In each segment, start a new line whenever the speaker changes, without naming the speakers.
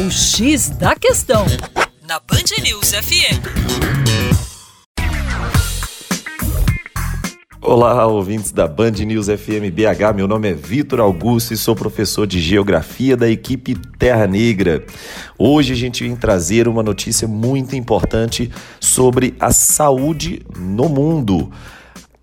O X da Questão, na Band News FM.
Olá, ouvintes da Band News FM BH. Meu nome é Vitor Augusto e sou professor de Geografia da equipe Terra Negra. Hoje a gente vem trazer uma notícia muito importante sobre a saúde no mundo,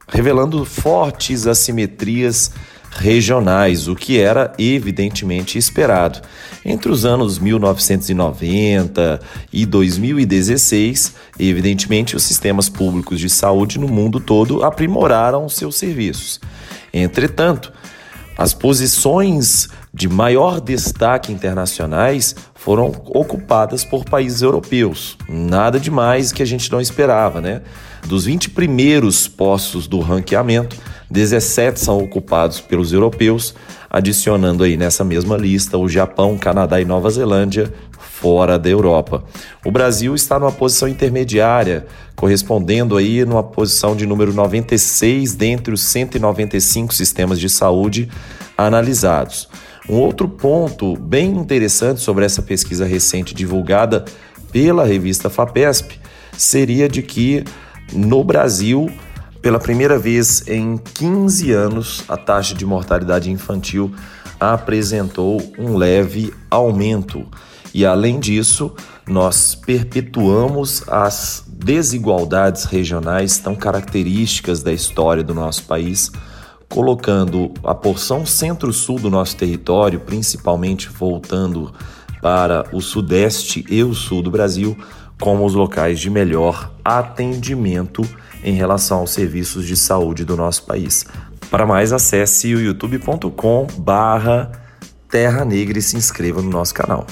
revelando fortes assimetrias regionais, o que era evidentemente esperado. Entre os anos 1990 e 2016, evidentemente os sistemas públicos de saúde no mundo todo aprimoraram seus serviços. Entretanto, as posições de maior destaque internacionais foram ocupadas por países europeus. Nada demais que a gente não esperava, né? Dos 20 primeiros postos do ranqueamento, 17 são ocupados pelos europeus, adicionando aí nessa mesma lista o Japão, Canadá e Nova Zelândia, fora da Europa. O Brasil está numa posição intermediária, correspondendo aí numa posição de número 96 dentre os 195 sistemas de saúde analisados. Um outro ponto bem interessante sobre essa pesquisa recente divulgada pela revista FAPESP seria de que no Brasil pela primeira vez em 15 anos, a taxa de mortalidade infantil apresentou um leve aumento. E além disso, nós perpetuamos as desigualdades regionais tão características da história do nosso país, colocando a porção centro-sul do nosso território, principalmente voltando para o sudeste e o sul do Brasil, como os locais de melhor atendimento em relação aos serviços de saúde do nosso país. Para mais, acesse o youtube.com barra Terra Negra e se inscreva no nosso canal.